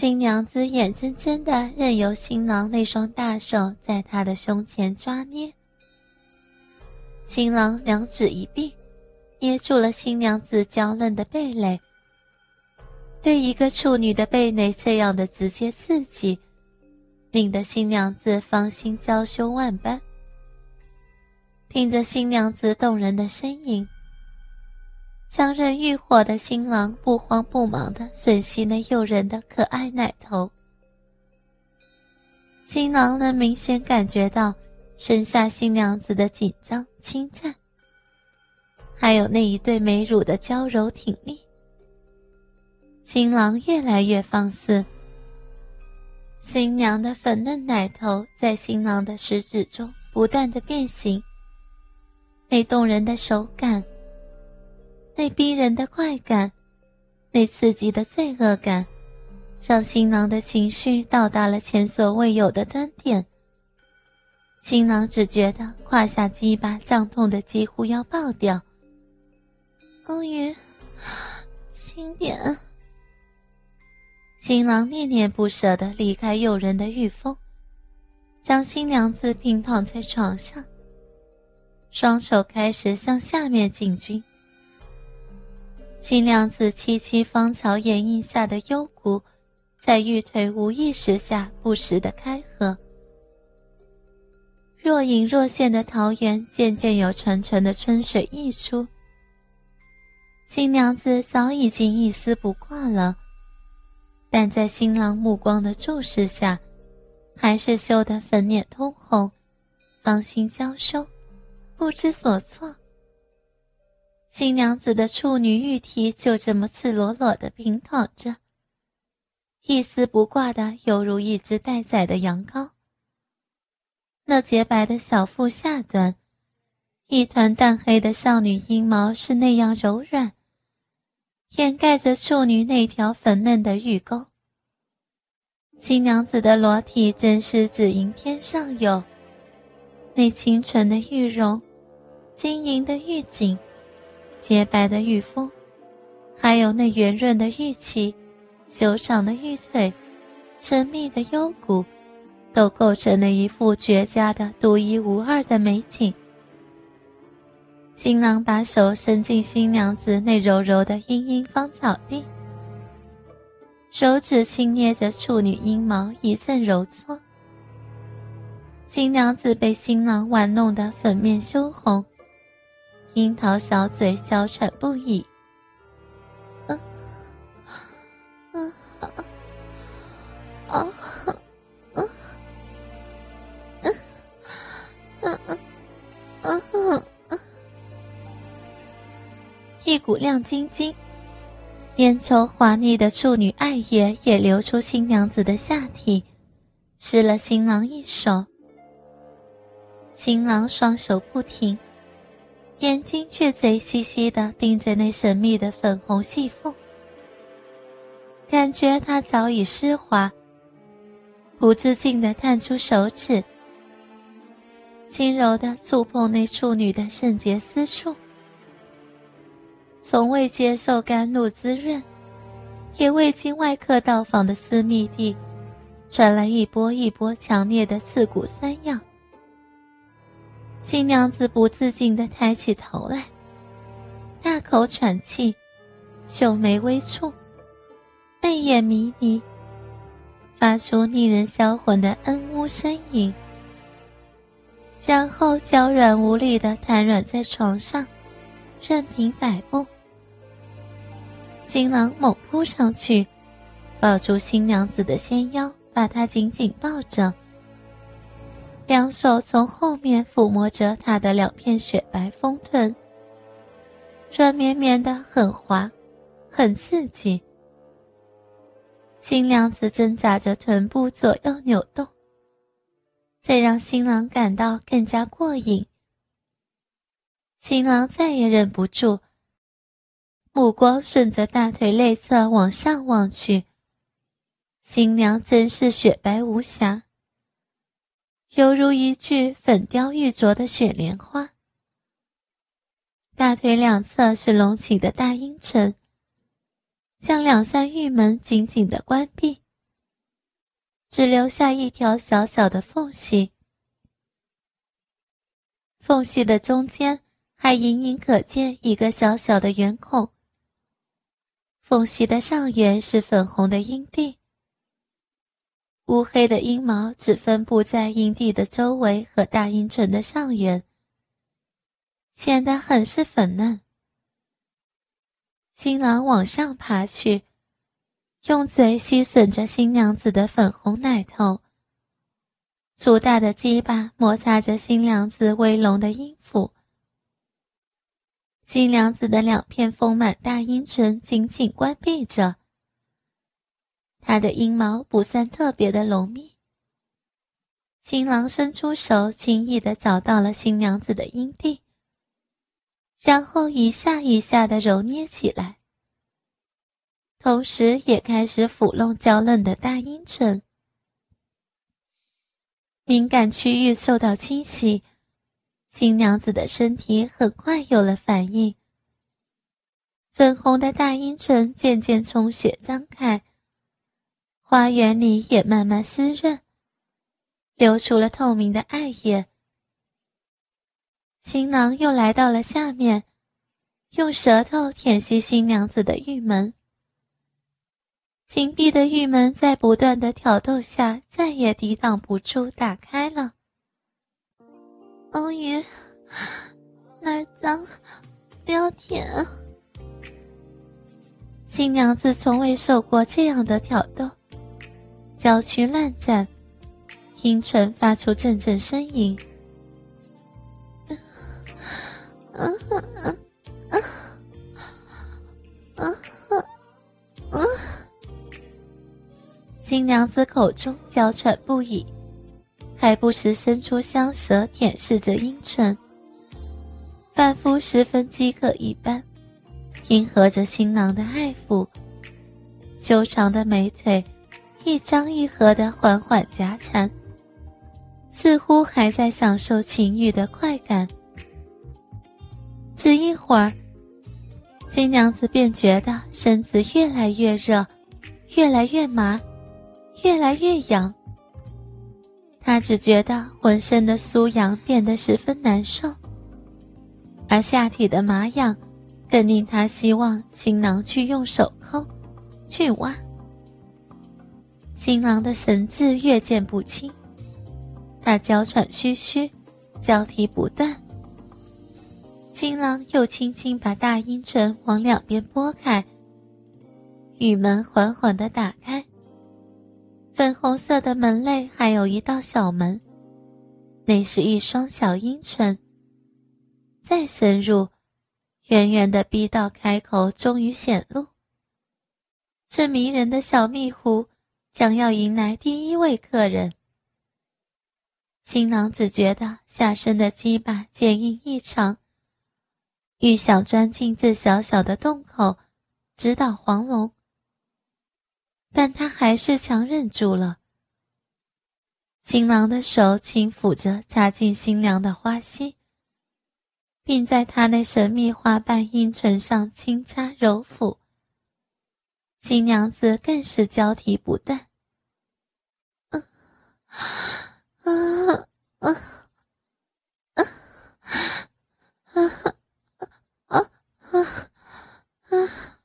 新娘子眼睁睁的任由新郎那双大手在她的胸前抓捏。新郎两指一并，捏住了新娘子娇嫩的蓓蕾。对一个处女的蓓蕾这样的直接刺激，令得新娘子芳心娇羞万般。听着新娘子动人的声音，强忍欲火的新郎不慌不忙地吮吸那诱人的可爱奶头。新郎能明显感觉到身下新娘子的紧张侵占，还有那一对美乳的娇柔挺立。新郎越来越放肆，新娘的粉嫩奶头在新郎的食指中不断的变形。那动人的手感，那逼人的快感，那刺激的罪恶感，让新郎的情绪到达了前所未有的端点。新郎只觉得胯下鸡巴胀痛的几乎要爆掉。欧云，轻点。新郎念念不舍地离开诱人的玉峰，将新娘子平躺在床上。双手开始向下面进军，新娘子七七芳草掩映下的幽谷，在玉腿无意识下不时的开合，若隐若现的桃源渐渐有潺潺的春水溢出。新娘子早已经一丝不挂了，但在新郎目光的注视下，还是羞得粉脸通红，芳心娇羞。不知所措。新娘子的处女玉体就这么赤裸裸的平躺着，一丝不挂的，犹如一只待宰的羊羔。那洁白的小腹下端，一团淡黑的少女阴毛是那样柔软，掩盖着处女那条粉嫩的玉沟。新娘子的裸体真是只应天上有，那清纯的玉容。晶莹的玉颈，洁白的玉峰，还有那圆润的玉器、修长的玉腿、神秘的幽谷，都构成了一幅绝佳的、独一无二的美景。新郎把手伸进新娘子那柔柔的茵茵芳草地，手指轻捏着处女阴毛，一阵揉搓。新娘子被新郎玩弄得粉面羞红。樱桃小嘴娇喘不已，嗯，嗯，嗯，嗯，嗯，嗯，嗯，一股亮晶晶、粘稠滑腻的处女爱液也流出新娘子的下体，湿了新郎一手。新郎双手不停。眼睛却贼兮兮的盯着那神秘的粉红细缝，感觉它早已湿滑。不自禁的探出手指，轻柔的触碰那处女的圣洁私处。从未接受甘露滋润，也未经外客到访的私密地，传来一波一波强烈的刺骨酸痒。新娘子不自禁地抬起头来，大口喘气，秀眉微蹙，媚眼迷离，发出令人销魂的恩呜呻吟，然后娇软无力地瘫软在床上，任凭摆布。新郎猛扑上去，抱住新娘子的纤腰，把她紧紧抱着。两手从后面抚摸着她的两片雪白丰臀，软绵绵的，很滑，很刺激。新娘子挣扎着臀部左右扭动，这让新郎感到更加过瘾。新郎再也忍不住，目光顺着大腿内侧往上望去，新娘真是雪白无瑕。犹如一具粉雕玉琢的雪莲花，大腿两侧是隆起的大阴唇，将两扇玉门紧紧的关闭，只留下一条小小的缝隙，缝隙的中间还隐隐可见一个小小的圆孔。缝隙的上缘是粉红的阴蒂，乌黑的阴毛只分布在阴蒂的周围和大阴唇的上缘，显得很是粉嫩。新郎往上爬去，用嘴吸吮着新娘子的粉红奶头，粗大的鸡巴摩擦着新娘子微隆的阴腹。新娘子的两片丰满大阴唇紧紧关闭着，他的阴毛不算特别的浓密。新郎伸出手，轻易的找到了新娘子的阴蒂，然后一下一下的揉捏起来，同时也开始抚弄娇嫩的大阴唇。敏感区域受到侵袭。新娘子的身体很快有了反应，粉红的大阴唇渐渐充血张开，花园里也慢慢湿润，流出了透明的艾叶。新郎又来到了下面，用舌头舔吸新娘子的玉门，紧闭的玉门在不断的挑逗下，再也抵挡不住，打开了。欧宇，哪儿脏，不要舔。新娘子从未受过这样的挑逗，娇躯乱颤，阴唇发出阵阵呻吟。嗯嗯嗯嗯嗯嗯，新娘子口中娇喘不已。还不时伸出香舌舔舐着阴唇，仿佛十分饥渴一般，迎合着新郎的爱抚。修长的美腿一张一合的缓缓夹缠，似乎还在享受情欲的快感。只一会儿，新娘子便觉得身子越来越热，越来越麻，越来越痒。她只觉得浑身的酥痒变得十分难受，而下体的麻痒，更令她希望新郎去用手抠、去挖。新郎的神志越见不清，他娇喘吁吁，交替不断。新郎又轻轻把大阴唇往两边拨开，玉门缓缓的打开。粉红色的门内还有一道小门，那是一双小阴唇。再深入，圆圆的逼道开口终于显露。这迷人的小蜜壶将要迎来第一位客人。新郎只觉得下身的鸡巴坚硬异常，欲想钻进这小小的洞口，直捣黄龙。但他还是强忍住了。新郎的手轻抚着插进新娘的花心，并在她那神秘花瓣阴唇上轻擦揉抚。新娘子更是交替不断。啊啊啊啊啊啊啊啊啊